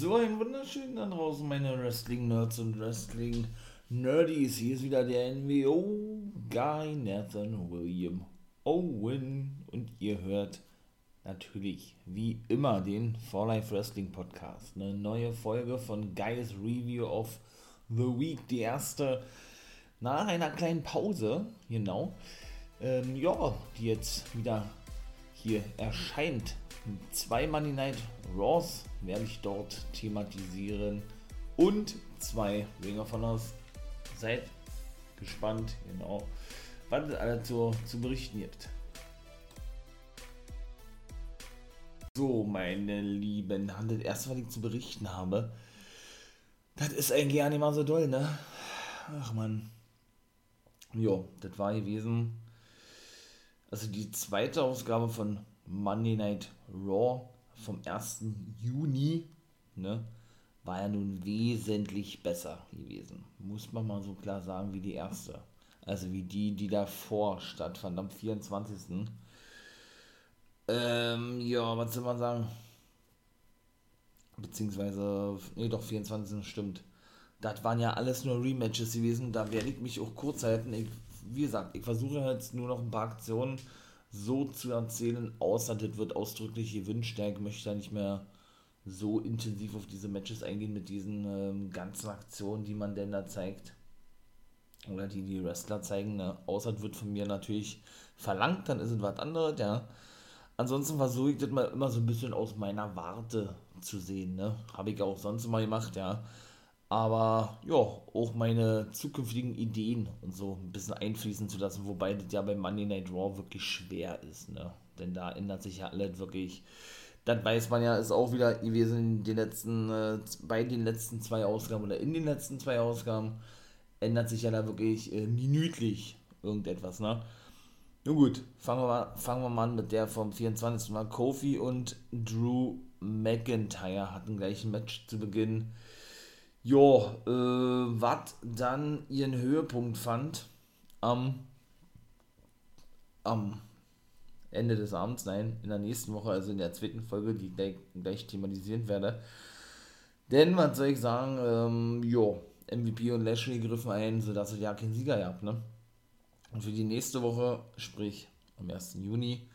So ein wunderschönen da draußen, meine Wrestling-Nerds und Wrestling-Nerdies. Hier ist wieder der NWO-Guy Nathan William Owen. Und ihr hört natürlich wie immer den For Life Wrestling Podcast. Eine neue Folge von Guys Review of the Week. Die erste nach einer kleinen Pause, genau. Ähm, ja, die jetzt wieder hier erscheint zwei Money Night Raws werde ich dort thematisieren und zwei Ring of Honors. Seid gespannt, genau, was es alles so zu berichten gibt. So, meine Lieben, das erste, was ich zu berichten habe, das ist eigentlich gar nicht mal so doll, ne? Ach man. Jo, das war gewesen. Also die zweite Ausgabe von Monday Night Raw vom 1. Juni, ne, war ja nun wesentlich besser gewesen. Muss man mal so klar sagen wie die erste. Also wie die, die davor stattfand am 24. Ähm, ja, was soll man sagen? Beziehungsweise, nee, doch, 24. stimmt. Das waren ja alles nur Rematches gewesen. Da werde ich mich auch kurz halten. Ich, wie gesagt, ich versuche jetzt nur noch ein paar Aktionen so zu erzählen, außer das wird ausdrücklich gewünscht. Ich möchte ja nicht mehr so intensiv auf diese Matches eingehen mit diesen ähm, ganzen Aktionen, die man denn da zeigt. Oder die die Wrestler zeigen. Ne? Außer das wird von mir natürlich verlangt, dann ist es was anderes, ja. Ansonsten versuche ich das mal immer so ein bisschen aus meiner Warte zu sehen, ne? Habe ich auch sonst immer gemacht, ja aber ja, auch meine zukünftigen Ideen und so ein bisschen einfließen zu lassen, wobei das ja bei Monday Night Raw wirklich schwer ist, ne? Denn da ändert sich ja alles wirklich. Das weiß man ja, ist auch wieder gewesen in den letzten, äh, bei den letzten zwei Ausgaben oder in den letzten zwei Ausgaben ändert sich ja da wirklich äh, minütlich irgendetwas, ne? Nun gut, fangen wir, fangen wir mal an mit der vom 24. Mal. Kofi und Drew McIntyre hatten gleich ein Match zu Beginn ja, äh, was dann ihren Höhepunkt fand am, am Ende des Abends, nein, in der nächsten Woche, also in der zweiten Folge, die gleich, gleich thematisieren werde. Denn, was soll ich sagen, ähm, jo, MVP und Lashley griffen ein, sodass ihr ja keinen Sieger habt, ne? Und für die nächste Woche, sprich am 1. Juni,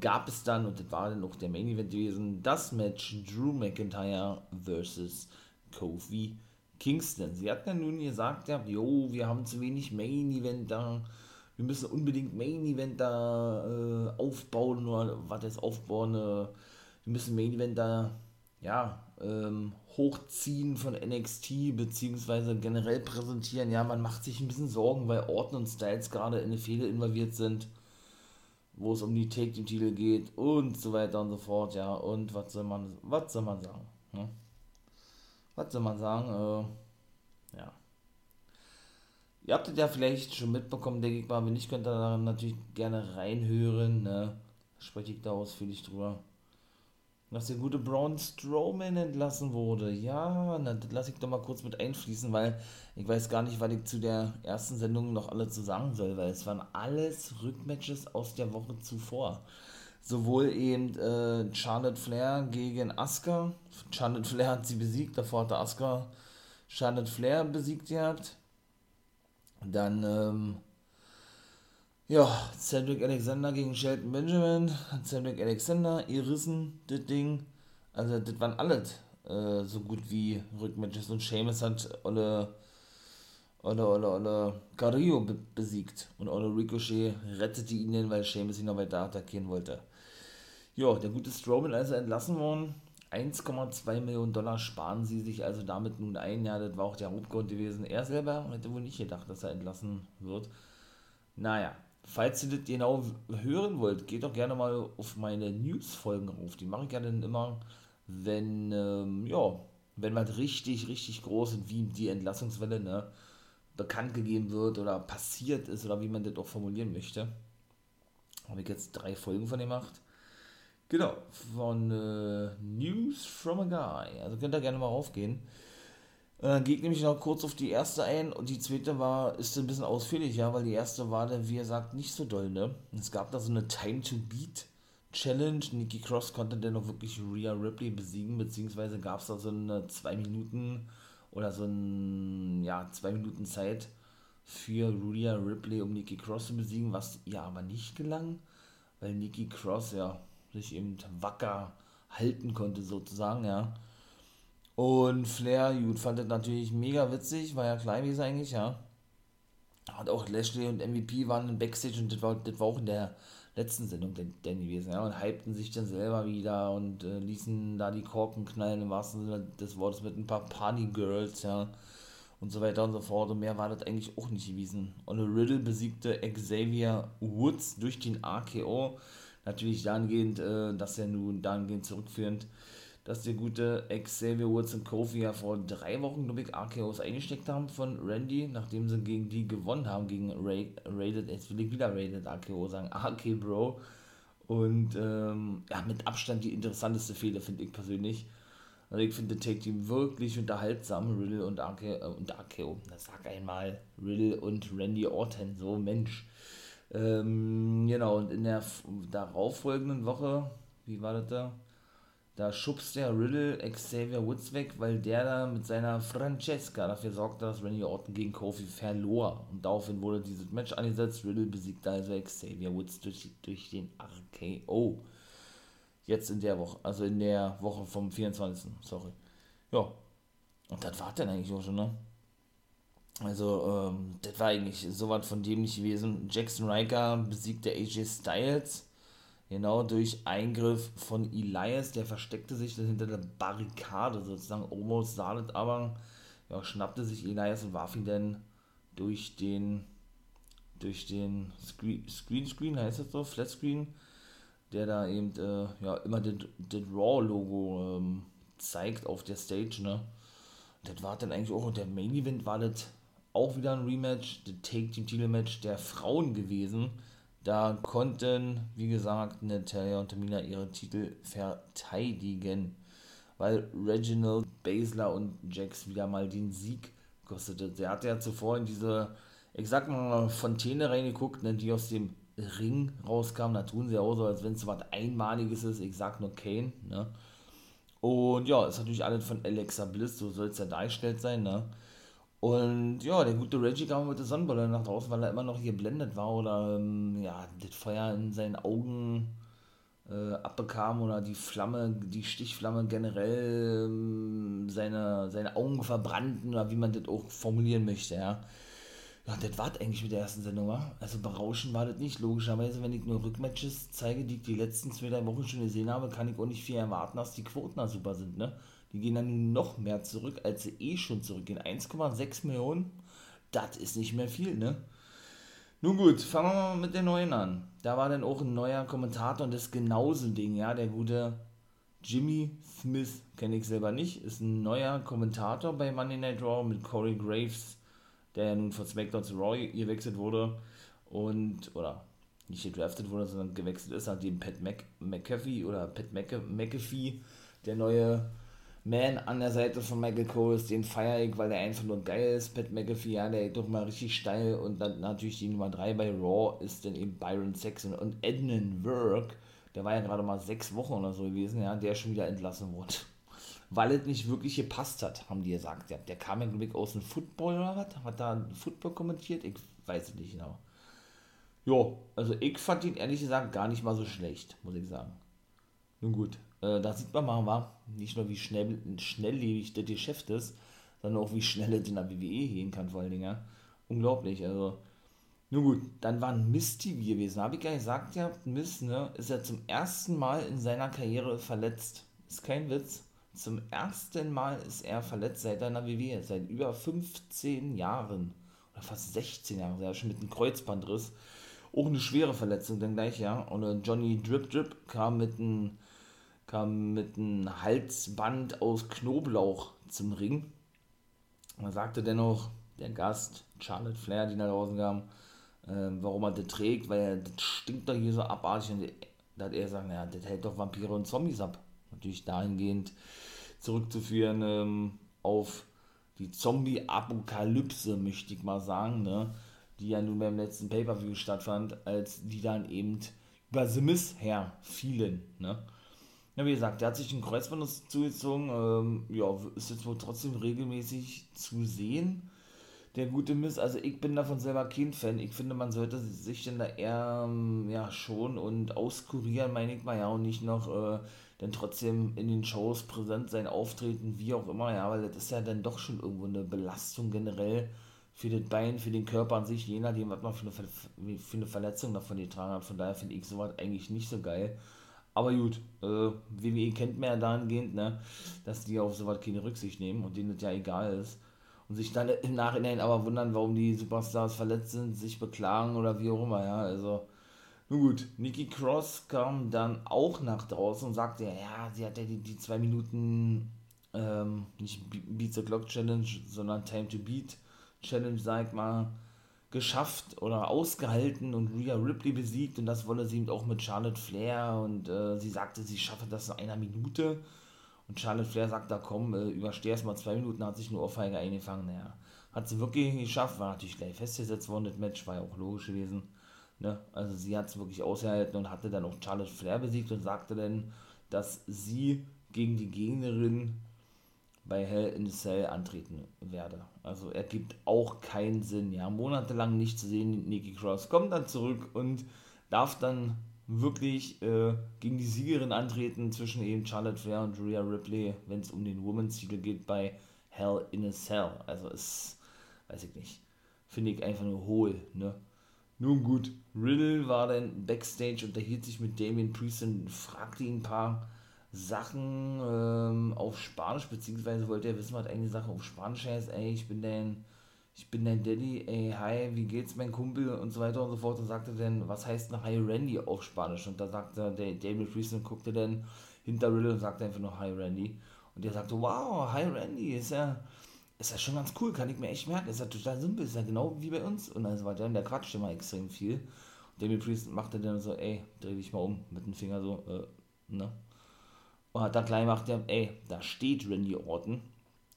gab es dann, und das war dann auch der Main Event gewesen, das Match Drew McIntyre versus Kofi Kingston. Sie hat ja nun gesagt, ja, jo, wir haben zu wenig Main Event da, wir müssen unbedingt Main Event da äh, aufbauen oder was ist aufbauen, äh, wir müssen Main Event da, ja, ähm, hochziehen von NXT beziehungsweise generell präsentieren. Ja, man macht sich ein bisschen Sorgen, weil Orton und Styles gerade in eine Fehde involviert sind, wo es um die Take-Team-Titel geht und so weiter und so fort. Ja, und was soll man, was soll man sagen? Ne? Was soll man sagen, äh, ja. Ihr habt es ja vielleicht schon mitbekommen, denke ich mal. Wenn nicht, könnt ihr da natürlich gerne reinhören. Ne? Spreche ich da ausführlich drüber. Dass der gute Braun Strowman entlassen wurde. Ja, na, das lasse ich doch mal kurz mit einfließen, weil ich weiß gar nicht, was ich zu der ersten Sendung noch alle zu sagen soll, weil es waren alles Rückmatches aus der Woche zuvor sowohl eben äh, Charlotte Flair gegen Asuka. Charlotte Flair hat sie besiegt, davor hatte Asuka Charlotte Flair besiegt gehabt. Dann, ähm, ja, Cedric Alexander gegen Shelton Benjamin. Cedric Alexander, ihr rissen das Ding. Also, das waren alles äh, so gut wie Rückmatches. Und Seamus hat alle, alle, alle, alle Carrillo be besiegt. Und Ole Ricochet rettete ihn, weil Seamus ihn noch weiter attackieren wollte. Ja, der gute Strowman also entlassen worden. 1,2 Millionen Dollar sparen sie sich also damit nun ein. Ja, das war auch der Hauptgrund gewesen. Er selber hätte wohl nicht gedacht, dass er entlassen wird. Naja, falls ihr das genau hören wollt, geht doch gerne mal auf meine News-Folgen auf. Die mache ich ja dann immer, wenn, ähm, ja, wenn was richtig, richtig groß ist, wie die Entlassungswelle, ne, bekannt gegeben wird oder passiert ist oder wie man das auch formulieren möchte. Habe ich jetzt drei Folgen von gemacht. Genau, von äh, News from a Guy. Also könnt ihr gerne mal raufgehen. Äh, geht nämlich noch kurz auf die erste ein und die zweite war, ist ein bisschen ausführlicher, weil die erste war dann, wie er sagt, nicht so doll, ne? Es gab da so eine Time to Beat Challenge. Nikki Cross konnte dennoch wirklich Rhea Ripley besiegen, beziehungsweise gab es da so eine 2 Minuten oder so ein, ja, 2 Minuten Zeit für Rhea Ripley, um Nikki Cross zu besiegen, was ihr aber nicht gelang, weil Nikki Cross ja sich eben wacker halten konnte, sozusagen, ja. Und Flair, gut, fand das natürlich mega witzig, war ja klein wie es eigentlich, ja. Hat auch Lashley und MVP waren im Backstage und das war, das war auch in der letzten Sendung denn, gewesen, ja, und hypten sich dann selber wieder und äh, ließen da die Korken knallen, im wahrsten Sinne des Wortes, mit ein paar Party Girls, ja und so weiter und so fort. Und mehr war das eigentlich auch nicht gewesen. Und Riddle besiegte Xavier Woods durch den AKO. Natürlich dahingehend, äh, dass er nun dahingehend zurückführend, dass der gute Xavier Woods und Kofi ja vor drei Wochen, glaube ich, AKOs eingesteckt haben von Randy, nachdem sie gegen die gewonnen haben, gegen Ray, Rated, jetzt will ich wieder Rated AKO sagen, AK Bro. Und ähm, ja, mit Abstand die interessanteste Fehler, finde ich persönlich. Also ich finde Take Team wirklich unterhaltsam, Riddle und Arke, äh, und Arkeo, das sag einmal, Riddle und Randy Orton, so Mensch. Ähm, genau, und in der darauffolgenden Woche, wie war das da? Da schubst der Riddle Xavier Woods weg, weil der da mit seiner Francesca dafür sorgte, dass Randy Orton gegen Kofi verlor. Und daraufhin wurde dieses Match angesetzt. Riddle besiegte also Xavier Woods durch, durch den RKO. Jetzt in der Woche, also in der Woche vom 24. Sorry. Ja. Und das war dann eigentlich auch schon, ne? Also, ähm, das war eigentlich so was von dem nicht gewesen. Jackson Riker besiegte AJ Styles. Genau durch Eingriff von Elias, der versteckte sich hinter der Barrikade sozusagen. Almost sah das aber, ja, schnappte sich Elias und warf ihn dann durch den, durch den Screen, Screen, Screen heißt das so, Flat Screen, der da eben äh, ja, immer das Raw-Logo ähm, zeigt auf der Stage, ne? Das war dann eigentlich auch, und der Main Event war das auch wieder ein Rematch, das Take Team Title Match der Frauen gewesen. Da konnten, wie gesagt, Natalia und Tamina ihre Titel verteidigen, weil Reginald Basler und Jax wieder mal den Sieg kostete. Der hatte ja zuvor in diese, ich mal, Fontäne reingeguckt, ne, die aus dem Ring rauskam. Da tun sie auch so, als wenn es was Einmaliges ist. Ich sag nur Kane. Ne? Und ja, ist natürlich alles von Alexa Bliss, so soll es ja dargestellt sein. Ne? Und ja, der gute Reggie kam mit der Sonnenbrille nach draußen, weil er immer noch geblendet war oder ähm, ja, das Feuer in seinen Augen äh, abbekam oder die Flamme, die Stichflamme generell ähm, seine, seine Augen verbrannten oder wie man das auch formulieren möchte, ja. Ja, das war eigentlich mit der ersten Sendung, war. Also berauschend war das nicht. Logischerweise, wenn ich nur Rückmatches zeige, die ich die letzten zwei, drei Wochen schon gesehen habe, kann ich auch nicht viel erwarten, dass die Quoten da super sind, ne? Die gehen dann nun noch mehr zurück, als sie eh schon zurückgehen. 1,6 Millionen, das ist nicht mehr viel, ne? Nun gut, fangen wir mal mit den neuen an. Da war dann auch ein neuer Kommentator und das genauso ein Ding, ja, der gute Jimmy Smith, kenne ich selber nicht, ist ein neuer Kommentator bei Monday Night Raw mit Corey Graves der ja nun von SmackDown zu Raw gewechselt wurde und, oder nicht gedraftet wurde, sondern gewechselt ist, eben Pat Mc, McAfee oder Pat Mc, McAfee, der neue Man an der Seite von Michael Cole ist, den feiere ich, weil der einfach nur geil ist. Pat McAfee, ja, der geht doch mal richtig steil und dann natürlich die Nummer 3 bei Raw ist dann eben Byron Saxon und Edmund Work, der war ja gerade mal sechs Wochen oder so gewesen, ja, der schon wieder entlassen wurde weil es nicht wirklich gepasst hat, haben die gesagt. Der, der kam ja, glaube aus dem Football oder was? Hat da Football kommentiert? Ich weiß es nicht genau. Jo, also ich fand ihn ehrlich gesagt gar nicht mal so schlecht, muss ich sagen. Nun gut, äh, da sieht man mal, nicht nur wie schnell, schnelllebig das Geschäft ist, sondern auch wie schnell es in der WWE gehen kann, vor allen Dingen. Ja. Unglaublich, also. Nun gut, dann war ein Mist TV gewesen. Habe ich ja gesagt, ja, Mist, ne, ist er zum ersten Mal in seiner Karriere verletzt. Ist kein Witz. Zum ersten Mal ist er verletzt seit einer WWE, seit über 15 Jahren oder fast 16 Jahren, er schon mit einem Kreuzbandriss. Auch eine schwere Verletzung, dann gleich, ja. Und äh, Johnny Drip Drip kam mit einem kam mit einem Halsband aus Knoblauch zum Ring. Man sagte dennoch, der Gast, Charlotte Flair, die nach draußen kam, äh, warum er das trägt, weil er, das stinkt doch hier so abartig. Und da hat er gesagt, naja, das hält doch Vampire und Zombies ab. Natürlich dahingehend, zurückzuführen ähm, auf die Zombie-Apokalypse, möchte ich mal sagen, ne? die ja nun beim letzten Pay-Per-View stattfand, als die dann eben über The Miss her fielen, ne? Ja, wie gesagt, der hat sich ein Kreuzband zugezogen, ähm, ja, ist jetzt wohl trotzdem regelmäßig zu sehen, der gute Miss. Also ich bin davon selber kein Fan. Ich finde, man sollte sich denn da eher, ähm, ja, schon und auskurieren, meine ich mal, ja, und nicht noch, äh, dann trotzdem in den Shows präsent sein, auftreten, wie auch immer, ja, weil das ist ja dann doch schon irgendwo eine Belastung generell für das Bein, für den Körper an sich, je nachdem, was man für eine, für eine Verletzung davon getragen hat. Von daher finde ich sowas eigentlich nicht so geil. Aber gut, äh, WWE kennt man ja dahingehend, ne, dass die auf sowas keine Rücksicht nehmen und denen das ja egal ist. Und sich dann im Nachhinein aber wundern, warum die Superstars verletzt sind, sich beklagen oder wie auch immer, ja. Also, nun gut, Nikki Cross kam dann auch nach draußen und sagte, ja, sie hat ja die, die zwei Minuten, ähm, nicht Beat the Clock Challenge, sondern Time to Beat Challenge, sag ich mal, geschafft oder ausgehalten und Rhea Ripley besiegt und das wolle sie eben auch mit Charlotte Flair und äh, sie sagte, sie schaffe das in einer Minute und Charlotte Flair sagt, da komm, äh, übersteh erst mal zwei Minuten, hat sich nur Ohrfeige eingefangen, naja, hat sie wirklich geschafft, war natürlich gleich festgesetzt worden, das Match war ja auch logisch gewesen, ne? also sie hat es wirklich ausgehalten und hatte dann auch Charlotte Flair besiegt und sagte dann, dass sie gegen die Gegnerin bei Hell in the Cell antreten werde. Also er gibt auch keinen Sinn. Ja, monatelang nicht zu sehen, Nikki Cross kommt dann zurück und darf dann wirklich äh, gegen die Siegerin antreten zwischen eben Charlotte Flair und Rhea Ripley, wenn es um den Women's Titel geht bei Hell in a Cell. Also ist, weiß ich nicht, finde ich einfach nur hohl, ne? Nun gut, Riddle war dann backstage, unterhielt sich mit Damien Priest und fragte ihn ein paar Sachen ähm, auf Spanisch, beziehungsweise wollte er wissen, was eigentlich Sachen auf Spanisch heißt. Ey, ich bin dein, ich bin dein Daddy, ey, hi, wie geht's, mein Kumpel und so weiter und so fort. Und sagte dann, was heißt noch Hi Randy auf Spanisch? Und da sagte der David Priest und guckte dann hinter Riddle und sagte einfach noch Hi Randy. Und der sagte, wow, Hi Randy, ist ja, ist ja schon ganz cool, kann ich mir echt merken. Ist ja total simpel, ist ja genau wie bei uns. Und dann war der, der quatscht immer extrem viel. Und David Priest machte dann so, ey, dreh dich mal um mit dem Finger so, äh, ne? Und hat dann gleich gemacht, ey, da steht Randy Orton.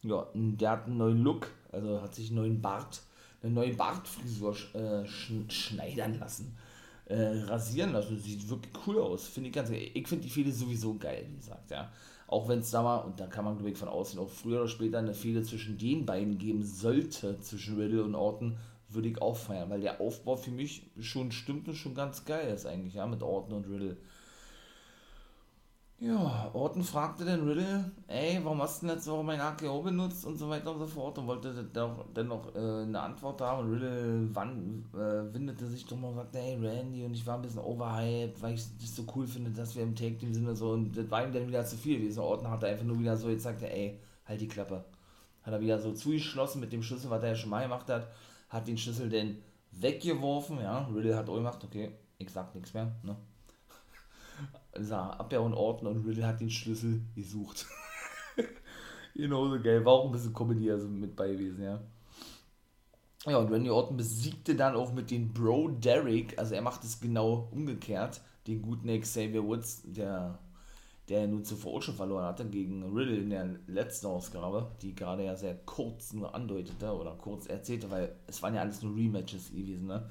Ja, der hat einen neuen Look, also hat sich einen neuen Bart, eine neue Bartfrisur äh, schneidern lassen. Äh, rasieren lassen. Sieht wirklich cool aus. Finde ich ganz Ich finde die Fehde sowieso geil, wie gesagt, ja. Auch wenn es da mal, und da kann man glaube ich von außen auch früher oder später eine Fehde zwischen den beiden geben sollte, zwischen Riddle und Orton, würde ich auch feiern, weil der Aufbau für mich schon stimmt und schon ganz geil ist eigentlich, ja, mit Orton und Riddle. Ja, Orton fragte den Riddle, ey, warum hast du denn jetzt so mein AKO benutzt und so weiter und so fort? Und wollte dann noch äh, eine Antwort haben. Und Riddle wann, äh, windete sich drum und sagte, hey Randy und ich war ein bisschen overhyped, weil ich das so cool finde, dass wir im Take Team sind und so. Und das war ihm dann wieder zu viel gewesen. Orton hatte einfach nur wieder so jetzt sagte, ey, halt die Klappe. Hat er wieder so zugeschlossen mit dem Schlüssel, was er ja schon mal gemacht hat, hat den Schlüssel dann weggeworfen, ja, Riddle hat auch gemacht, okay, ich sag nichts mehr, ne, sah Abwehr und Orton und Riddle hat den Schlüssel gesucht. Genauso geil. War auch ein bisschen Comedy also mit bei gewesen, ja. Ja, und Randy Orton besiegte dann auch mit dem Bro Derek, also er macht es genau umgekehrt, den guten Xavier Woods, der, der nun zuvor auch schon verloren hatte gegen Riddle in der letzten Ausgabe, die gerade ja sehr kurz nur andeutete oder kurz erzählte, weil es waren ja alles nur Rematches gewesen, ne?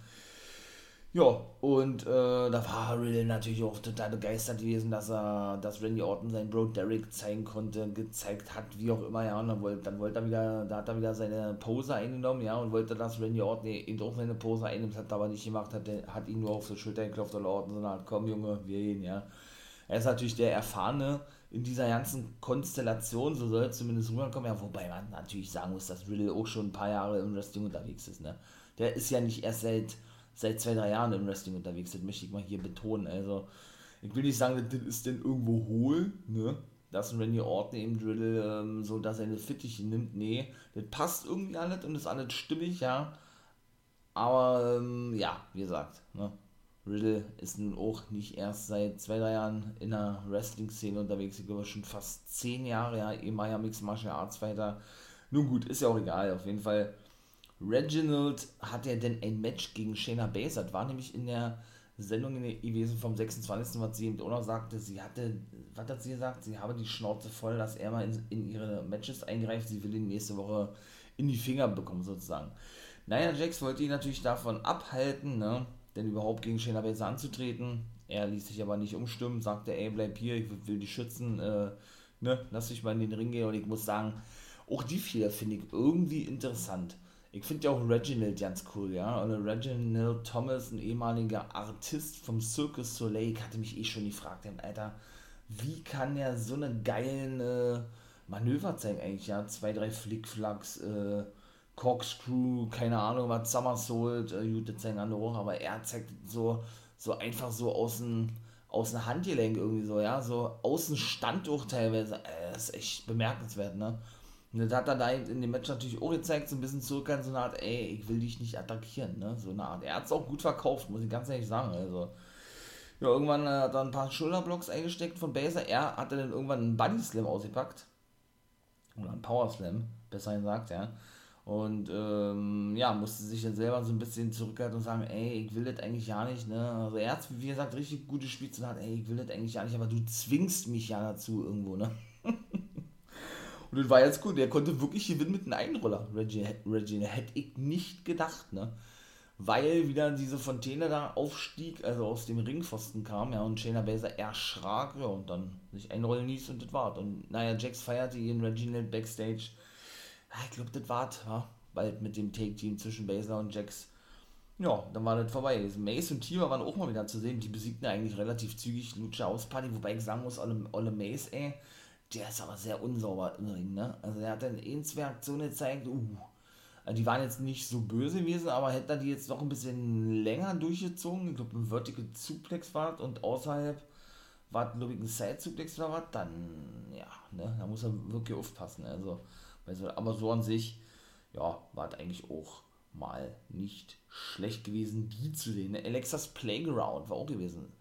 Ja, und äh, da war Riddle natürlich auch total begeistert gewesen, dass er, dass Randy Orton seinen Bro Derek zeigen konnte, gezeigt hat, wie auch immer, ja, und dann wollte, dann wollte er wieder, da hat er wieder seine Pose eingenommen, ja, und wollte, dass Randy Orton eben auch seine Pose einnimmt, hat aber nicht gemacht, hat, hat ihn nur auf die Schulter geklopft oder Orton, sondern hat, komm Junge, wir gehen, ja. Er ist natürlich der Erfahrene in dieser ganzen Konstellation, so soll es zumindest rüberkommen, ja, wobei man natürlich sagen muss, dass Riddle auch schon ein paar Jahre im Wrestling unterwegs ist, ne. Der ist ja nicht erst seit seit zwei, drei Jahren im Wrestling unterwegs sind, möchte ich mal hier betonen. Also, ich will nicht sagen, das ist denn irgendwo hohl, ne? Dass ein Randy Orton eben Drill ähm, so, dass er eine Fittiche nimmt. Nee, das passt irgendwie alles und ist alles stimmig, ja. Aber, ähm, ja, wie gesagt, ne? Riddle ist nun auch nicht erst seit zwei, drei Jahren in der Wrestling-Szene unterwegs. Ich glaube schon fast zehn Jahre, ja, ehemaliger Mixed Martial Arts Fighter. Nun gut, ist ja auch egal. Auf jeden Fall Reginald hat ja denn ein Match gegen Shayna Baszler. Das war nämlich in der Sendung gewesen vom 26. was sie auch noch sagte, sie hatte, was hat sie gesagt? Sie habe die Schnauze voll, dass er mal in, in ihre Matches eingreift. Sie will ihn nächste Woche in die Finger bekommen, sozusagen. Naja, Jax wollte ihn natürlich davon abhalten, ne? denn überhaupt gegen Shayna Baszler anzutreten. Er ließ sich aber nicht umstimmen, sagte, ey, bleib hier, ich will die schützen, äh, ne, lass dich mal in den Ring gehen. Und ich muss sagen, auch die vier finde ich irgendwie interessant. Ich finde ja auch Reginald ganz cool, ja. Oder Reginald Thomas, ein ehemaliger Artist vom Circus Soleil, hatte mich eh schon gefragt, Alter, wie kann er so eine geilen äh, Manöver zeigen eigentlich, ja? Zwei, drei Flickflacks, äh, Corkscrew, keine Ahnung, was Somersault, äh, gut, das zeigen andere auch, aber er zeigt so, so einfach so aus dem, aus dem Handgelenk irgendwie so, ja, so außen Stand auch teilweise, äh, das ist echt bemerkenswert, ne? Und das hat er da in dem Match natürlich auch gezeigt, so ein bisschen zurück an so eine Art, ey, ich will dich nicht attackieren, ne? So eine Art. Er hat es auch gut verkauft, muss ich ganz ehrlich sagen. Also, ja, irgendwann äh, hat er ein paar Schulterblocks eingesteckt von Baser. Er hatte dann irgendwann einen Body Slam ausgepackt. Oder einen Power Slam, besser gesagt, ja. Und ähm, ja, musste sich dann selber so ein bisschen zurückhalten und sagen, ey, ich will das eigentlich ja nicht, ne? Also er hat, wie gesagt, richtig gute Spiele zu ey, ich will das eigentlich ja nicht, aber du zwingst mich ja dazu irgendwo, ne? Und das war jetzt gut. Der konnte wirklich gewinnen mit einem Einroller. Reggie hätte ich nicht gedacht, ne? Weil wieder diese Fontäne da aufstieg, also aus dem Ringpfosten kam, ja, und Shayna Baszler erschrak, ja, und dann sich einrollen ließ und das war's. Und naja, Jax feierte ihn Reginald Backstage. Ja, ich glaube, das war's, ja, bald mit dem Take-Team zwischen Baszler und Jax. Ja, dann war das vorbei. Mace und Tima waren auch mal wieder zu sehen. Die besiegten eigentlich relativ zügig Lucha aus Party, wobei ich sagen muss, alle, alle Mace, ey, der ist aber sehr unsauber im Ring, ne? Also er hat dann eh zwei Aktionen gezeigt, uh, also die waren jetzt nicht so böse gewesen, aber hätte er die jetzt noch ein bisschen länger durchgezogen, ich glaube ein Vertical Suplex war und außerhalb war glaube ich ein Side Suplex oder was, dann, ja, ne, da muss er wirklich aufpassen, also, aber so an sich, ja, war es eigentlich auch mal nicht schlecht gewesen, die zu sehen. Ne? Alexas Playground war auch gewesen.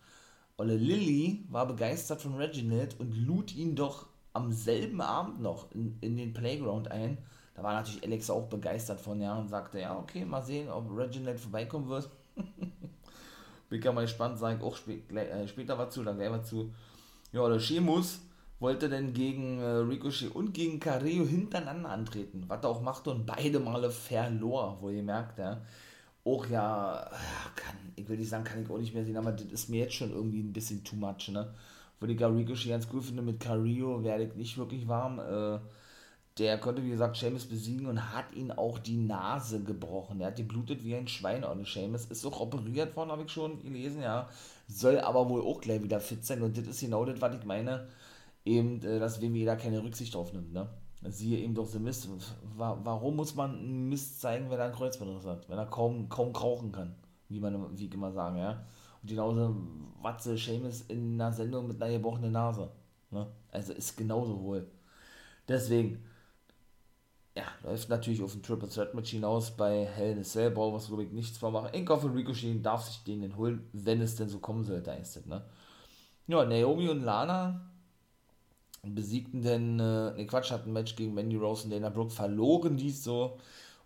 Olle Lilly war begeistert von Reginald und lud ihn doch am selben Abend noch in, in den Playground ein. Da war natürlich Alex auch begeistert von, ja, und sagte, ja, okay, mal sehen, ob Reginald vorbeikommen wird. Bin ja mal gespannt, sage ich auch spät, äh, später was zu, dann gleich was zu. Ja, der Sheamus wollte dann gegen äh, Ricochet und gegen Carrillo hintereinander antreten, was er auch machte und beide Male verlor, wo ihr merkt, ja. Auch ja, kann, ich will nicht sagen, kann ich auch nicht mehr sehen, aber das ist mir jetzt schon irgendwie ein bisschen too much, ne würde ich Ricochet ganz cool finde. Mit Carrillo werde ich nicht wirklich warm. Äh, der konnte, wie gesagt, Seamus besiegen und hat ihn auch die Nase gebrochen. Er hat geblutet wie ein Schwein. Und Seamus ist auch operiert worden, habe ich schon gelesen, ja. Soll aber wohl auch gleich wieder fit sein. Und das ist genau das, was ich meine. Eben, äh, dass WWE da keine Rücksicht drauf nimmt, ne? Siehe eben doch The Mist. Warum muss man Mist zeigen, wenn er ein Kreuzbandriss hat? Wenn er kaum, kaum krauchen kann, wie man, wie ich immer sagen, ja. Und genauso Watze Seamus in einer Sendung mit einer gebrochenen Nase. Ne? Also ist genauso wohl. Deswegen, ja, läuft natürlich auf ein Triple Threat Match hinaus bei Hell in a Cell, braucht was ich nichts vormachen. Ich hoffe, Ricochet darf sich den holen, wenn es denn so kommen sollte, ist ne? Ja, Naomi und Lana besiegten denn, äh, ne Quatsch, hatten ein Match gegen Mandy Rose und Dana Brooke, verloren dies so.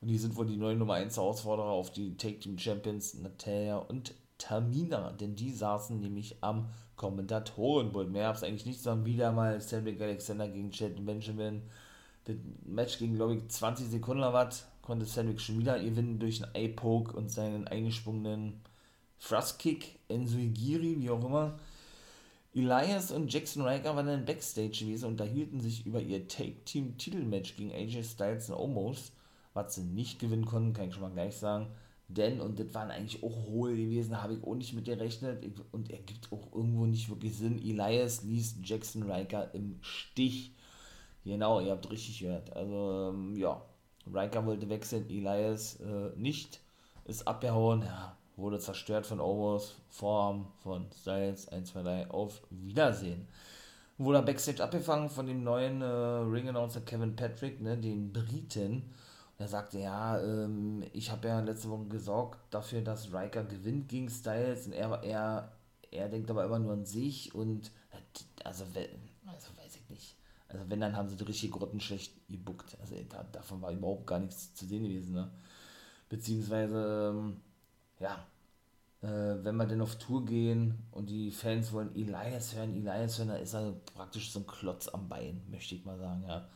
Und die sind wohl die neue Nummer 1 Herausforderer auf die Take Team Champions Natalia und Tamina, denn die saßen nämlich am Kommentatorenpult. Mehr gab es eigentlich nicht, sondern wieder mal Cedric Alexander gegen Chad Benjamin. Das Match ging, glaube ich, 20 Sekunden oder was. Konnte Cedric schon wieder gewinnen durch einen Eye-Poke und seinen eingesprungenen Thrust-Kick, Ensuigiri, wie auch immer. Elias und Jackson Riker waren dann Backstage gewesen und unterhielten sich über ihr Take-Team-Titelmatch gegen AJ Styles und Omos. Was sie nicht gewinnen konnten, kann ich schon mal gleich sagen. Denn, und das waren eigentlich auch hohe gewesen, habe ich auch nicht mit gerechnet. Und er gibt auch irgendwo nicht wirklich Sinn. Elias ließ Jackson Riker im Stich. Genau, ihr habt richtig gehört. Also, ähm, ja, Riker wollte wechseln, Elias äh, nicht. Ist abgehauen, ja, wurde zerstört von Overs, Form von Styles, 1, 2, 3, auf Wiedersehen. Wurde Backstage abgefangen von dem neuen äh, Ring-Announcer Kevin Patrick, ne, den Briten er sagte, ja, ähm, ich habe ja letzte Woche gesorgt dafür, dass Riker gewinnt gegen Styles und er, er, er denkt aber immer nur an sich und also, also weiß ich nicht. Also wenn, dann haben sie richtig grottenschlecht gebuckt. Also da, davon war überhaupt gar nichts zu sehen gewesen. Ne? Beziehungsweise, ähm, ja, äh, wenn wir denn auf Tour gehen und die Fans wollen Elias hören, Elias hören, dann ist er praktisch so ein Klotz am Bein, möchte ich mal sagen, ja.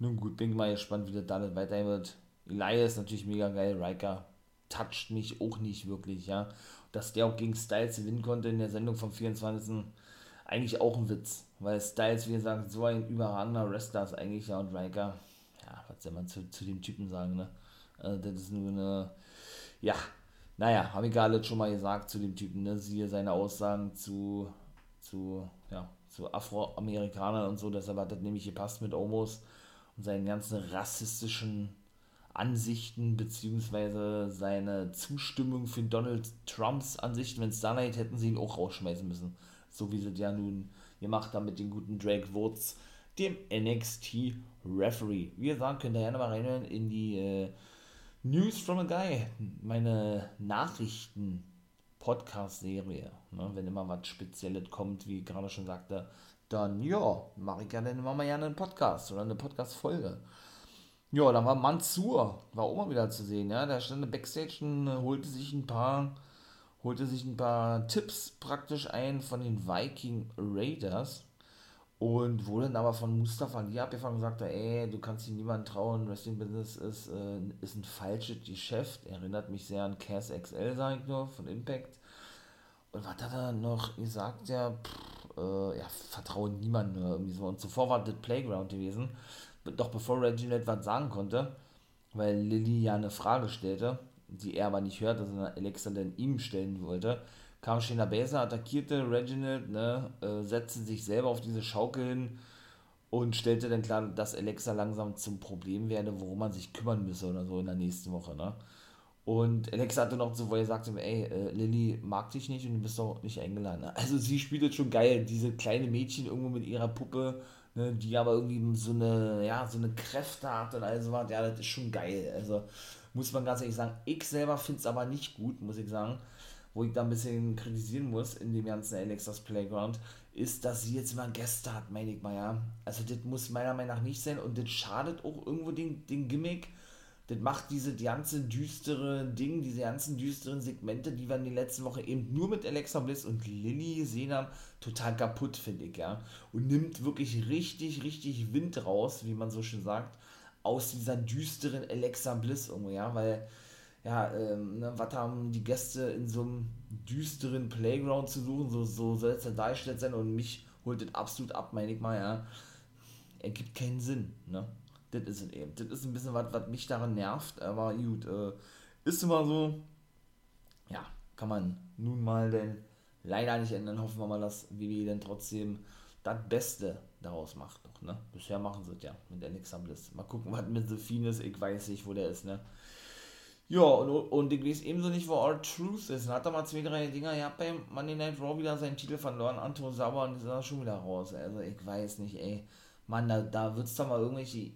Nun gut, bin mal gespannt, wie der damit weiterhin wird. Elias natürlich mega geil, Riker, toucht mich auch nicht wirklich, ja. Dass der auch gegen Styles gewinnen konnte in der Sendung vom 24. eigentlich auch ein Witz, weil Styles, wie gesagt, so ein überragender Wrestler ist eigentlich, ja, und Riker, ja, was soll man zu, zu dem Typen sagen, ne? Also das ist nur eine, ja, naja, habe ich gerade schon mal gesagt zu dem Typen, ne? Siehe seine Aussagen zu, zu, ja, zu Afroamerikanern und so, deshalb hat das nämlich gepasst mit Omos und seinen ganzen rassistischen Ansichten beziehungsweise seine Zustimmung für Donald Trumps Ansichten, wenn es da nicht hätten sie ihn auch rausschmeißen müssen. So wie sie ja nun gemacht haben mit dem guten Drake Woods, dem NXT Referee. Wie gesagt, könnt ihr gerne mal reinhören in die äh, News from a Guy, meine Nachrichten Podcast-Serie. Ne? Wenn immer was Spezielles kommt, wie ich gerade schon sagte, dann ja, mache ich gerne immer mal gerne einen Podcast oder eine Podcast-Folge. Ja, dann war Mansur, war auch mal wieder zu sehen, ja. Der stand Backstage und äh, holte sich ein paar, holte sich ein paar Tipps praktisch ein von den Viking Raiders und wurde dann aber von Mustafa Ali abgefangen und sagte, ey, du kannst dir niemanden trauen, Wrestling Business ist, äh, ist ein falsches Geschäft. Erinnert mich sehr an Cass XL, sag ich nur, von Impact. Und was hat er noch gesagt? Ja, pff, äh, ja, vertrauen niemanden irgendwie so. Und zuvor war das Playground gewesen doch bevor Reginald was sagen konnte, weil Lilly ja eine Frage stellte, die er aber nicht hörte, sondern Alexa dann ihm stellen wollte, kam Shayna Baszler, attackierte Reginald, ne, äh, setzte sich selber auf diese Schaukel hin und stellte dann klar, dass Alexa langsam zum Problem werde, worum man sich kümmern müsse oder so in der nächsten Woche, ne. Und Alexa hatte noch so, wo er sagte, ey, äh, Lilly mag dich nicht und du bist doch nicht eingeladen. Also sie spielt jetzt schon geil, diese kleine Mädchen irgendwo mit ihrer Puppe ne, die aber irgendwie so eine, ja, so eine Kräfte hat und alles was, ja, das ist schon geil. Also muss man ganz ehrlich sagen, ich selber finde es aber nicht gut, muss ich sagen, wo ich da ein bisschen kritisieren muss in dem ganzen Alexas Playground, ist, dass sie jetzt immer Gäste hat, meine ich mal, ja. Also das muss meiner Meinung nach nicht sein und das schadet auch irgendwo den, den Gimmick, das macht diese ganze düstere Ding, diese ganzen düsteren Segmente, die wir in der letzten Woche eben nur mit Alexa Bliss und Lilly gesehen haben, total kaputt, finde ich, ja. Und nimmt wirklich richtig, richtig Wind raus, wie man so schön sagt, aus dieser düsteren Alexa Bliss irgendwo, ja, weil, ja, ähm, ne, was haben die Gäste in so einem düsteren Playground zu suchen, so, so soll es ja dargestellt sein und mich holt das absolut ab, meine ich mal, ja. Ergibt keinen Sinn, ne das ist es eben. Das ist ein bisschen was, was mich daran nervt, aber gut, äh, ist immer so. Ja, kann man nun mal denn leider nicht ändern. Hoffen wir mal, dass WWE dann trotzdem das Beste daraus macht. Doch, ne? Bisher machen sie es ja mit Alexa Bliss. Mal gucken, was mit Sophine ist. Ich weiß nicht, wo der ist, ne? Ja, und, und ich weiß ebenso nicht, wo All Truth ist. Dann hat er mal zwei, drei Dinger ja beim Monday Night Raw wieder seinen Titel verloren. Anton Sauer und ist da schon wieder raus. Also ich weiß nicht, ey. Mann, da, da wird es doch mal irgendwelche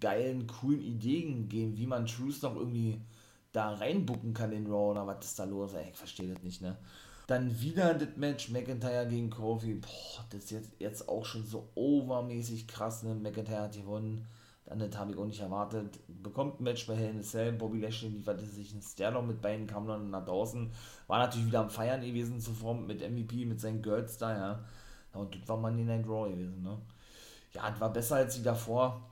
geilen, coolen Ideen geben, wie man Truth noch irgendwie da reinbucken kann in Raw oder was ist da los? Ey, ich verstehe das nicht, ne? Dann wieder das Match McIntyre gegen Kofi. Boah, das ist jetzt, jetzt auch schon so overmäßig krass, ne? McIntyre hat gewonnen. Dann das habe ich auch nicht erwartet. Bekommt ein Match bei Hell in a Cell. Bobby Lashley lieferte sich ein Sterling mit beiden, kam dann nach draußen. War natürlich wieder am Feiern gewesen zuvor mit MVP, mit seinen Girls da, ja. Und das war Monday Night Raw gewesen, ne? Ja, es war besser als die davor,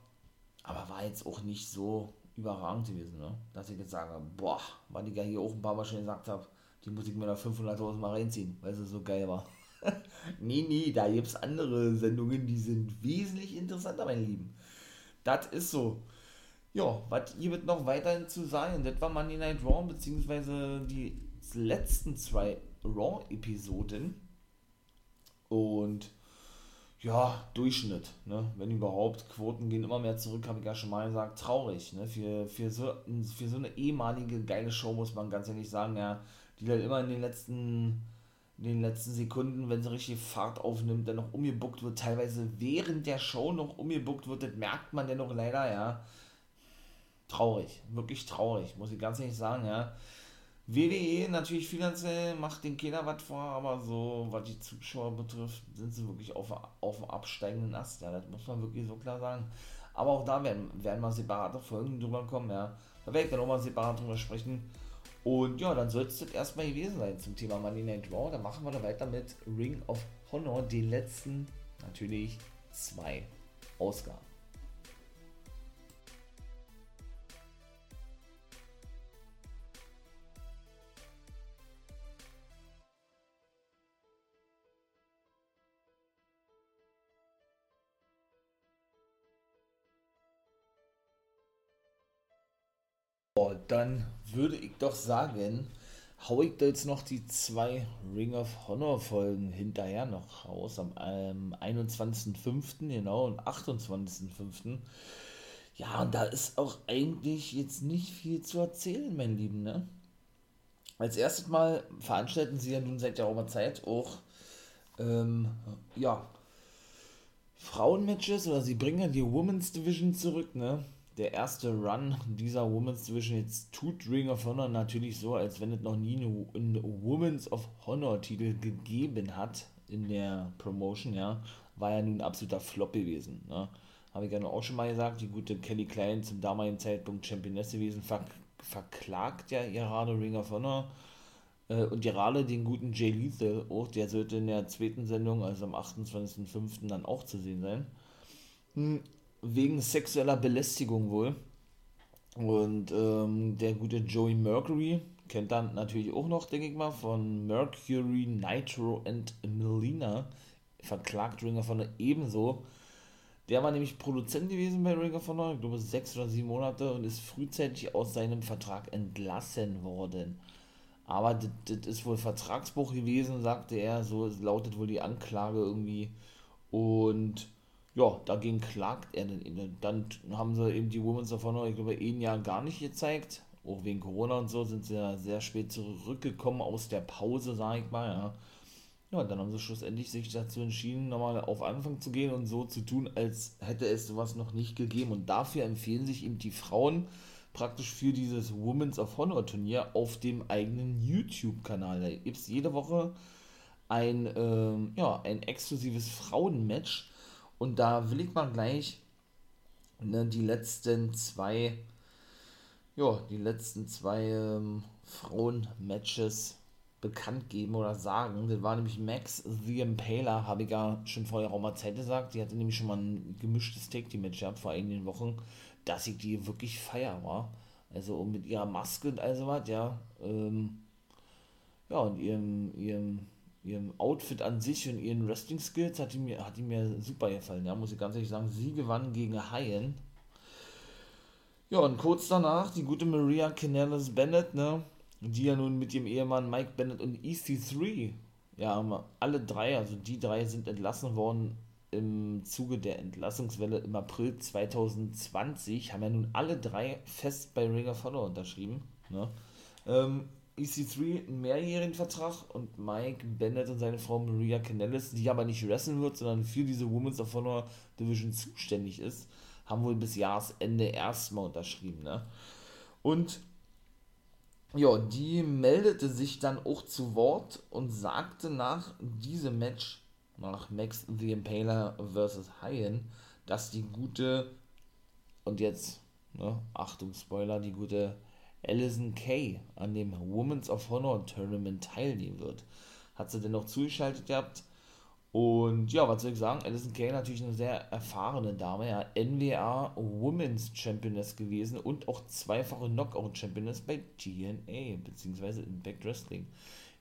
aber war jetzt auch nicht so überragend gewesen, ne? dass ich jetzt sage, boah, weil ich ja hier auch ein paar Mal schon gesagt habe, die muss ich mir da 500.000 Mal reinziehen, weil sie so geil war. nee, nee, da gibt es andere Sendungen, die sind wesentlich interessanter, mein Lieben. Das ist so. Ja, was wird noch weiterhin zu sein? Das war Monday Night Raw, beziehungsweise die letzten zwei Raw-Episoden. Und ja, Durchschnitt, ne? wenn überhaupt. Quoten gehen immer mehr zurück, habe ich ja schon mal gesagt. Traurig, ne? für, für, so, für so eine ehemalige geile Show muss man ganz ehrlich sagen, ja, die dann immer in den letzten, in den letzten Sekunden, wenn sie richtig Fahrt aufnimmt, dann noch umgebuckt wird, teilweise während der Show noch umgebuckt wird, das merkt man dennoch leider, ja. Traurig, wirklich traurig, muss ich ganz ehrlich sagen, ja. WWE natürlich finanziell macht den keiner was vor, aber so, was die Zuschauer betrifft, sind sie wirklich auf, auf dem absteigenden Ast. Ja, das muss man wirklich so klar sagen. Aber auch da werden, werden mal separate Folgen drüber kommen, ja. Da werde ich dann auch mal separat drüber sprechen. Und ja, dann soll es das erstmal gewesen sein zum Thema Money Night Raw. Dann machen wir da weiter mit Ring of Honor, den letzten, natürlich zwei Ausgaben. Oh, dann würde ich doch sagen, hau ich da jetzt noch die zwei Ring of Honor Folgen hinterher noch raus. Am ähm, 21.05. genau und 28.05. Ja, und da ist auch eigentlich jetzt nicht viel zu erzählen, mein Lieben, ne? Als erstes Mal veranstalten sie ja nun seit geraumer Zeit auch, ähm, ja, Frauenmatches oder sie bringen ja die Women's Division zurück, ne? Der erste Run dieser Women's Division jetzt tut Ring of Honor natürlich so, als wenn es noch nie einen Women's of Honor Titel gegeben hat in der Promotion, ja. War ja nun ein absoluter Flop gewesen, ne? Habe ich ja auch schon mal gesagt, die gute Kelly Klein zum damaligen Zeitpunkt Championess gewesen, ver verklagt ja gerade Ring of Honor äh, und gerade den guten Jay Lethal auch, der sollte in der zweiten Sendung, also am 28.05. dann auch zu sehen sein. Wegen sexueller Belästigung wohl. Und ähm, der gute Joey Mercury, kennt dann natürlich auch noch, denke ich mal, von Mercury, Nitro und Melina, verklagt Ring of Honor ebenso. Der war nämlich Produzent gewesen bei Ring of Honor, ich glaube sechs oder sieben Monate und ist frühzeitig aus seinem Vertrag entlassen worden. Aber das ist wohl Vertragsbruch gewesen, sagte er. So lautet wohl die Anklage irgendwie. Und ja, dagegen klagt er dann. Dann haben sie eben die Women's of Honor, ich glaube, ein Jahr gar nicht gezeigt. Auch wegen Corona und so sind sie ja sehr spät zurückgekommen aus der Pause, sag ich mal. Ja, ja dann haben sie schlussendlich sich dazu entschieden, nochmal auf Anfang zu gehen und so zu tun, als hätte es sowas noch nicht gegeben. Und dafür empfehlen sich eben die Frauen praktisch für dieses Women's of Honor Turnier auf dem eigenen YouTube-Kanal. Da gibt es jede Woche ein, ähm, ja, ein exklusives Frauenmatch und da will ich mal gleich ne, die letzten zwei, ja, die letzten zwei ähm, Frauen-Matches bekannt geben oder sagen. Das war nämlich Max The Impaler, habe ich ja schon vor der Raumer Zeit gesagt. Die hatte nämlich schon mal ein gemischtes Take-Team-Match gehabt vor einigen Wochen dass ich die wirklich feier war. Also mit ihrer Maske und all sowas, ja. Ähm, ja, und ihrem, ihrem, ihrem Outfit an sich und ihren Wrestling-Skills hat die, mir, hat die mir super gefallen, ja, muss ich ganz ehrlich sagen. Sie gewann gegen Hayen. Ja, und kurz danach die gute Maria Canales Bennett, ne, die ja nun mit ihrem Ehemann Mike Bennett und EC3, ja, alle drei, also die drei sind entlassen worden im Zuge der Entlassungswelle im April 2020 haben ja nun alle drei fest bei Ring of Honor unterschrieben. Ne? Ähm, EC3 einen mehrjährigen Vertrag und Mike Bennett und seine Frau Maria Canellis, die aber nicht wresteln wird, sondern für diese Women's of Honor Division zuständig ist, haben wohl bis Jahresende erstmal unterschrieben. Ne? Und ja, die meldete sich dann auch zu Wort und sagte nach diesem Match, nach Max the Impaler vs. Hayen, dass die gute, und jetzt, ne, Achtung, Spoiler, die gute Alison Kay an dem Women's of Honor Tournament teilnehmen wird. Hat sie denn noch zugeschaltet gehabt? Und ja, was soll ich sagen? Alison Kay natürlich eine sehr erfahrene Dame, ja, NWA Women's Championess gewesen und auch zweifache Knockout Championess bei TNA, beziehungsweise Impact Wrestling.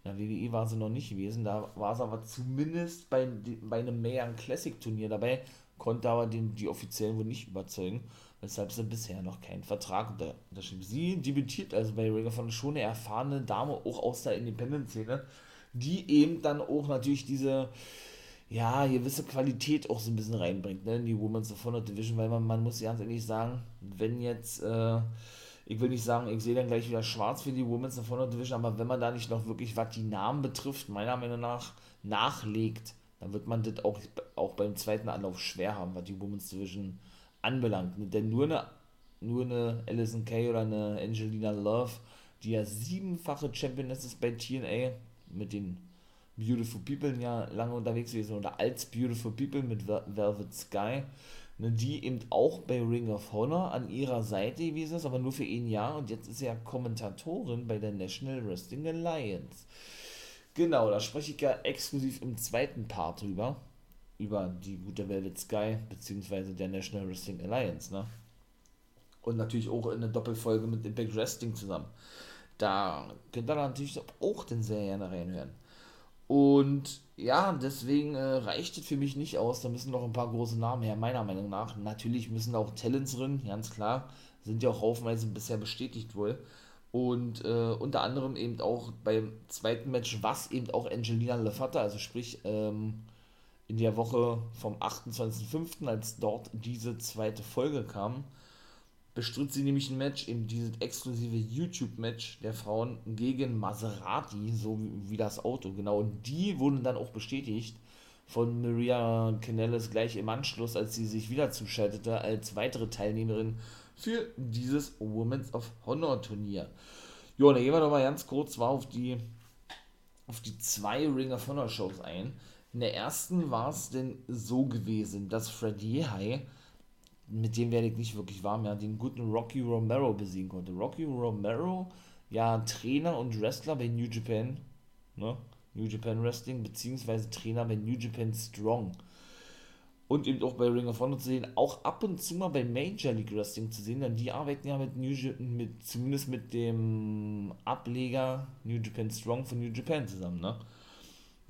In der WWE war sie noch nicht gewesen, da war sie aber zumindest bei, bei einem Mayan Classic Turnier dabei, konnte aber den, die Offiziellen wohl nicht überzeugen, weshalb sie bisher noch keinen Vertrag unterschrieben. Sie debütiert also bei Ring of Honor schon eine erfahrene Dame, auch aus der Independent-Szene, die eben dann auch natürlich diese, ja, gewisse Qualität auch so ein bisschen reinbringt, ne, in die Women's of Honor Division, weil man, man muss ganz ehrlich sagen, wenn jetzt, äh, ich will nicht sagen, ich sehe dann gleich wieder schwarz für die Women's of Honor Division, aber wenn man da nicht noch wirklich, was die Namen betrifft, meiner Meinung nach nachlegt, dann wird man das auch, auch beim zweiten Anlauf schwer haben, was die Women's Division anbelangt. Denn nur eine, nur eine Alison Kay oder eine Angelina Love, die ja siebenfache Championess ist bei TNA, mit den Beautiful People ja lange unterwegs gewesen oder als Beautiful People mit Velvet Sky, ne, die eben auch bei Ring of Honor an ihrer Seite gewesen ist, aber nur für ein Jahr und jetzt ist sie ja Kommentatorin bei der National Wrestling Alliance. Genau, da spreche ich ja exklusiv im zweiten Part drüber, über die gute Velvet Sky, beziehungsweise der National Wrestling Alliance, ne? Und natürlich auch in der Doppelfolge mit Impact Wrestling zusammen. Da könnt ihr natürlich auch den sehr gerne reinhören. Und ja, deswegen äh, reicht es für mich nicht aus. Da müssen noch ein paar große Namen her, meiner Meinung nach. Natürlich müssen auch Talents drin, ganz klar. sind ja auch haufenweise bisher bestätigt wohl. Und äh, unter anderem eben auch beim zweiten Match, was eben auch Angelina Lefata, also sprich ähm, in der Woche vom 28.05., als dort diese zweite Folge kam, bestritt sie nämlich ein Match, eben dieses exklusive YouTube-Match der Frauen gegen Maserati, so wie, das Auto, genau. Und die wurden dann auch bestätigt von Maria Canellis gleich im Anschluss, als sie sich wieder zuschaltete, als weitere Teilnehmerin für dieses Women's of Honor Turnier. Jo, da gehen wir doch mal ganz kurz zwar auf die, auf die zwei Ring of Honor Shows ein. In der ersten war es denn so gewesen, dass Fred Yehai, mit dem werde ich nicht wirklich warm, ja, den guten Rocky Romero besiegen konnte. Rocky Romero, ja, Trainer und Wrestler bei New Japan, ne? New Japan Wrestling, beziehungsweise Trainer bei New Japan Strong und eben auch bei Ring of Honor zu sehen, auch ab und zu mal bei Major League Wrestling zu sehen, denn die arbeiten ja mit New Japan, mit, zumindest mit dem Ableger New Japan Strong von New Japan zusammen, ne?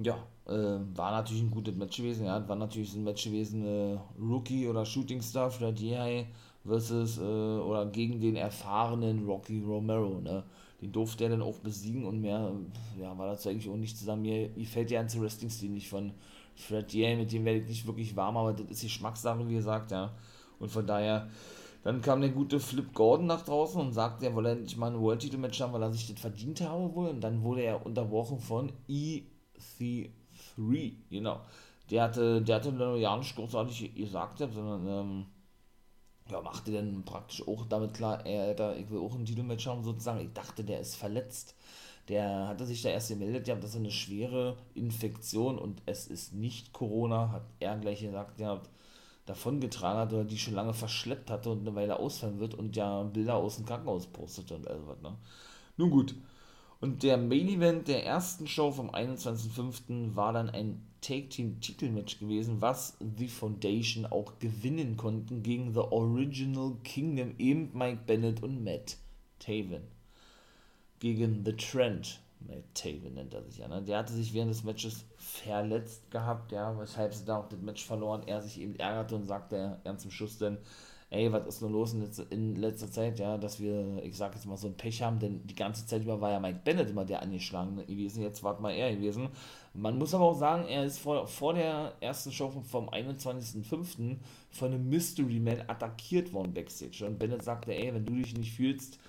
Ja, äh, war natürlich ein gutes Match gewesen, ja, war natürlich ein Match gewesen, äh, Rookie oder Shooting Star Fred Yehai versus äh, oder gegen den erfahrenen Rocky Romero, ne? Den durfte er dann auch besiegen und mehr, ja, war das eigentlich auch nicht zusammen. Mir, mir fällt der ganze Wrestling-Stil nicht von Fred Yale, mit dem werde ich nicht wirklich warm, aber das ist die Geschmackssache, wie gesagt, ja. Und von daher, dann kam der gute Flip Gordon nach draußen und sagte, er wolle endlich mal ein World-Titel-Match haben, weil er sich das verdient habe wohl. Und dann wurde er unterbrochen von EC3, genau. Der hatte, der hatte nur ja nicht großartig gesagt, sondern, ähm, ja, machte dann praktisch auch damit klar, er, ich will auch ein Titelmatch haben, sozusagen. Ich dachte, der ist verletzt der hatte sich da erst gemeldet, ja, das ist eine schwere Infektion und es ist nicht Corona, hat er gleich gesagt, ja, davongetragen hat oder die schon lange verschleppt hatte und eine Weile ausfallen wird und ja Bilder aus dem Krankenhaus postete und all was, ne? Nun gut. Und der Main Event der ersten Show vom 21.05. war dann ein Take-Team-Titelmatch gewesen, was The Foundation auch gewinnen konnten gegen The Original Kingdom, eben Mike Bennett und Matt Taven gegen The Trent. Matt Taven nennt er sich ja. Ne? Der hatte sich während des Matches verletzt gehabt, ja, weshalb sie da auch das Match verloren. Er sich eben ärgerte und sagte ganz zum Schluss dann, ey, was ist nur los in letzter, in letzter Zeit, ja, dass wir, ich sag jetzt mal, so ein Pech haben, denn die ganze Zeit über war ja Mike Bennett immer der angeschlagene gewesen, jetzt war mal er gewesen. Man muss aber auch sagen, er ist vor, vor der ersten Show vom, vom 21.05. von einem Mystery Man attackiert worden Backstage und Bennett sagte, ey, wenn du dich nicht fühlst,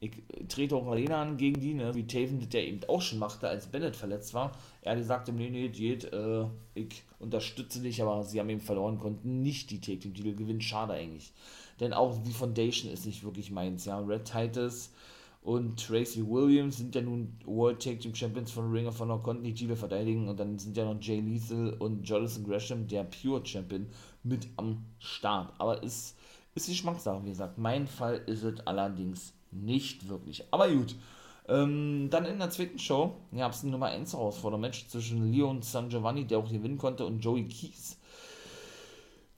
ich trete auch Arena an gegen die, ne, wie Taven ja eben auch schon machte, als Bennett verletzt war. Er hat gesagt, nee, nee, geht, äh, ich unterstütze dich, aber sie haben eben verloren, konnten nicht die Take Titel gewinnen, schade eigentlich. Denn auch die Foundation ist nicht wirklich meins, ja. Red Titus und Tracy Williams sind ja nun World Take Team Champions von Ring of Honor, konnten die Titel verteidigen und dann sind ja noch Jay Lethal und Jonathan Gresham, der Pure Champion, mit am Start. Aber ist, ist die Geschmackssache, wie gesagt. Mein Fall ist es allerdings nicht wirklich. Aber gut. Ähm, dann in der zweiten Show gab es ein Nummer 1 Herausforderer-Match zwischen Leon San Giovanni, der auch gewinnen konnte, und Joey Keys.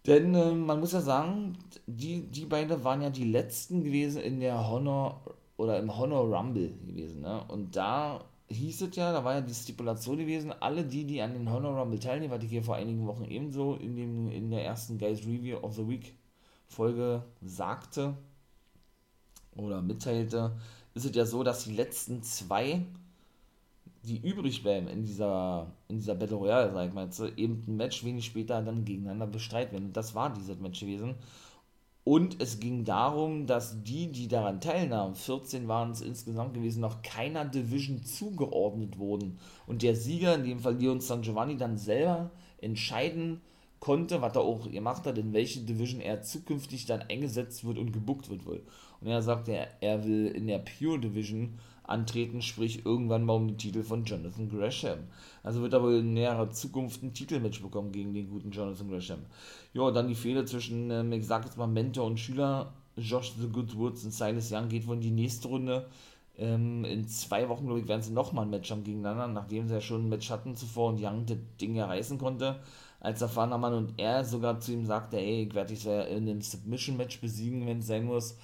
Denn äh, man muss ja sagen, die, die beiden waren ja die letzten gewesen in der Honor oder im Honor Rumble gewesen. Ne? Und da hieß es ja, da war ja die Stipulation gewesen, alle die, die an den Honor Rumble teilnehmen, was ich hier vor einigen Wochen ebenso in, dem, in der ersten Guys Review of the Week Folge sagte, oder mitteilte, ist es ja so, dass die letzten zwei, die übrig bleiben in dieser, in dieser Battle Royale, sag ich mal jetzt, eben ein Match wenig später dann gegeneinander bestreiten werden. Und das war dieses Match gewesen. Und es ging darum, dass die, die daran teilnahmen, 14 waren es insgesamt gewesen, noch keiner Division zugeordnet wurden. Und der Sieger, in dem Fall Leon San Giovanni, dann selber entscheiden konnte, was er auch gemacht hat, in welche Division er zukünftig dann eingesetzt wird und gebuckt wird wohl. Und er sagt, er, er will in der Pure Division antreten, sprich irgendwann mal um den Titel von Jonathan Gresham. Also wird er wohl in näherer Zukunft ein Titelmatch bekommen gegen den guten Jonathan Gresham. Ja, dann die Fehler zwischen, ähm, ich sag jetzt mal Mentor und Schüler, Josh The Good Woods und Silas Young geht wohl in die nächste Runde. Ähm, in zwei Wochen, glaube ich, werden sie nochmal ein Match haben gegeneinander, nachdem sie ja schon ein Match hatten zuvor und Young das Ding ja reißen konnte als erfahrener Mann und er sogar zu ihm sagte, ey, ich werde dich in einem Submission-Match besiegen, wenn es sein muss.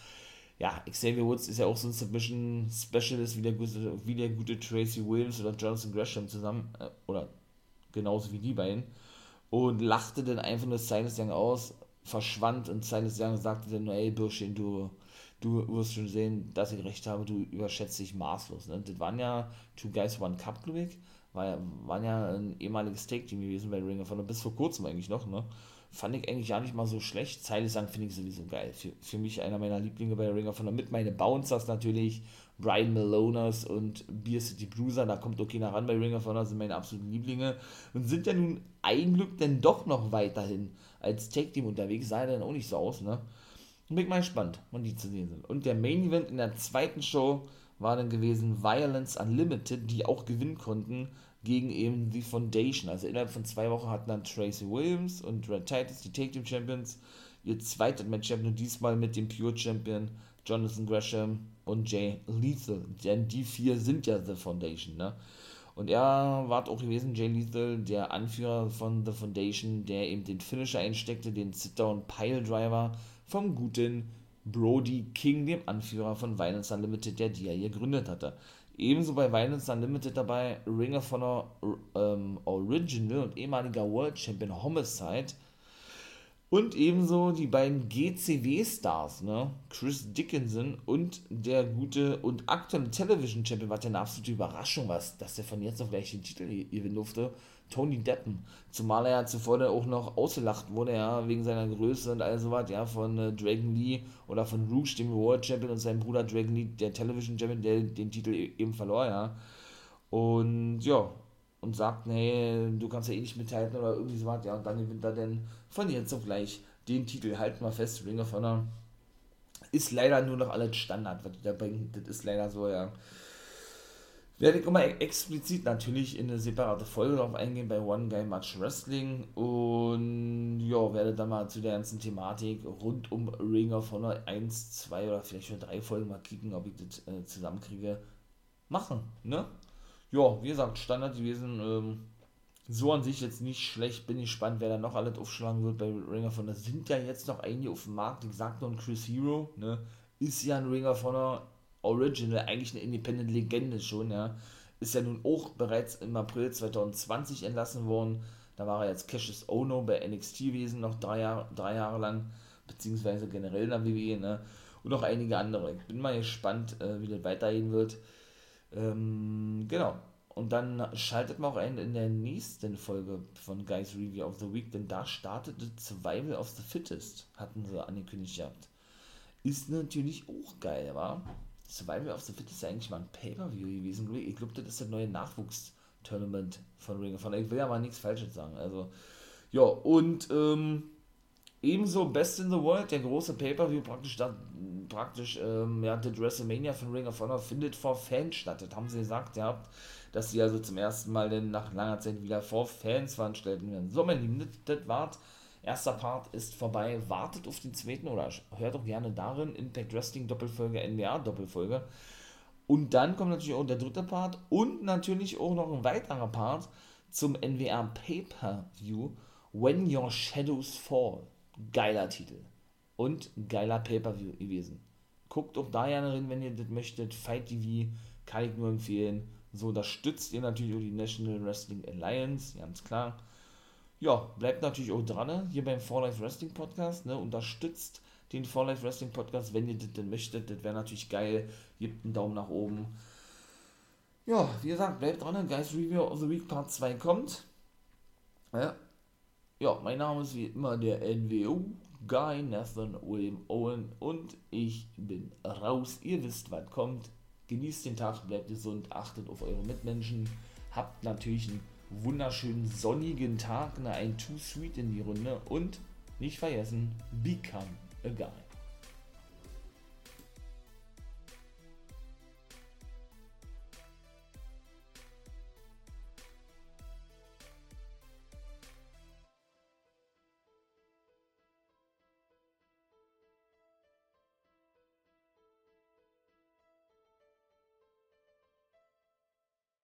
Ja, Xavier Woods ist ja auch so ein Submission-Specialist wie der, wie der gute Tracy Williams oder Jonathan Gresham zusammen, äh, oder genauso wie die beiden, und lachte dann einfach nur Silas Young aus, verschwand und Silas Young sagte dann ey, Bürschchen, du, du wirst schon sehen, dass ich recht habe, du überschätzt dich maßlos. Ne? Das waren ja Two Guys One Cup, glaube ich. War, waren ja ein ehemaliges Take-Team gewesen bei Ring of Honor, bis vor kurzem eigentlich noch. Ne? Fand ich eigentlich gar nicht mal so schlecht. Zeile sagen finde ich sowieso geil. Für, für mich einer meiner Lieblinge bei Ring of Honor. Mit meine Bouncers natürlich, Brian Maloners und Beer City Bruiser. Da kommt okay nach ran bei Ring of Honor, sind meine absoluten Lieblinge. Und sind ja nun ein Glück denn doch noch weiterhin als Take-Team unterwegs. Sah ja dann auch nicht so aus, ne? Bin ich mal gespannt, wann die zu sehen sind. Und der Main Event in der zweiten Show war dann gewesen Violence Unlimited, die auch gewinnen konnten gegen eben die Foundation. Also innerhalb von zwei Wochen hatten dann Tracy Williams und Red Titus, die Take Team Champions, ihr zweites Match und diesmal mit dem Pure Champion Jonathan Gresham und Jay Lethal. Denn die vier sind ja The Foundation, ne? Und er war auch gewesen, Jay Lethal, der Anführer von The Foundation, der eben den Finisher einsteckte, den Sit-Down Pile Driver vom guten Brody King, dem Anführer von Violence Unlimited, der die er hier gegründet hatte. Ebenso bei Violence Unlimited dabei Ring of Honor ähm, Original und ehemaliger World Champion Homicide. Und ebenso die beiden GCW-Stars, ne? Chris Dickinson und der gute und aktuelle Television Champion, was ja eine absolute Überraschung war, dass der von jetzt auf gleich den Titel gewinnen durfte. Tony Deppen. Zumal er ja zuvor dann auch noch ausgelacht wurde, ja, wegen seiner Größe und all sowas, ja, von äh, Dragon Lee oder von Rouge, dem World Champion und seinem Bruder Dragon Lee, der Television Champion, der den Titel e-, eben verlor, ja. Und ja, und sagt, nee, du kannst ja eh nicht mithalten oder irgendwie sowas, ja, und dann gewinnt er dann von jetzt auf gleich den Titel. Halt mal fest, Ring of Honor ist leider nur noch alles Standard, was die da bringen. Das ist leider so, ja werde ich immer explizit natürlich in eine separate Folge darauf eingehen bei One Guy Much Wrestling und ja, werde dann mal zu der ganzen Thematik rund um Ring of Honor 1, 2 oder vielleicht schon drei Folgen mal kicken, ob ich das äh, zusammenkriege, machen, ne? Ja, wie gesagt, Standard gewesen, ähm, so an sich jetzt nicht schlecht, bin ich gespannt, wer da noch alles aufschlagen wird bei Ring of Honor. Sind ja jetzt noch einige auf dem Markt, ich sagte und Chris Hero, ne? Ist ja ein Ring of Honor Original, eigentlich eine Independent-Legende schon, ja. Ist ja nun auch bereits im April 2020 entlassen worden. Da war er jetzt Cassius Ono bei NXT gewesen, noch drei Jahre, drei Jahre lang, beziehungsweise generell in der WWE, ne? Und noch einige andere. Ich bin mal gespannt, äh, wie das weitergehen wird. Ähm, genau. Und dann schaltet man auch ein in der nächsten Folge von Guys Review of the Week, denn da startete Survival of the Fittest, hatten sie angekündigt gehabt. Ist natürlich auch geil, war. Survival of the Fit ist eigentlich mal ein Pay-Per-View gewesen. Ich glaube, das ist das neue Nachwuchstournament von Ring of Honor. Ich will ja mal nichts Falsches sagen. Also, ja, und ähm, ebenso Best in the World, der große Pay-Per-View, praktisch, da, praktisch ähm, ja, das WrestleMania von Ring of Honor findet vor Fans statt. Das haben sie gesagt, ja, dass sie also zum ersten Mal denn nach langer Zeit wieder vor Fans veranstalten werden. So, mein Lieben, das, das war's Erster Part ist vorbei, wartet auf den zweiten oder hört auch gerne darin, Impact Wrestling Doppelfolge, NBA Doppelfolge. Und dann kommt natürlich auch der dritte Part und natürlich auch noch ein weiterer Part zum NWR Pay-Per-View When Your Shadows Fall. Geiler Titel. Und geiler Pay-Per-View gewesen. Guckt auch da gerne rein, wenn ihr das möchtet. Fight TV kann ich nur empfehlen. So unterstützt ihr natürlich auch die National Wrestling Alliance, ganz klar ja, bleibt natürlich auch dran, ne? hier beim For Life Wrestling Podcast, ne? unterstützt den For Life Wrestling Podcast, wenn ihr das denn möchtet, das wäre natürlich geil, gebt einen Daumen nach oben. Ja, wie gesagt, bleibt dran, ne? Guys Review of the Week Part 2 kommt. Ja, ja mein Name ist wie immer der NWO Guy Nathan William Owen und ich bin raus. Ihr wisst, was kommt. Genießt den Tag, bleibt gesund, achtet auf eure Mitmenschen, habt natürlich einen wunderschönen sonnigen Tag, ne, ein Too Sweet in die Runde und nicht vergessen, become a guy.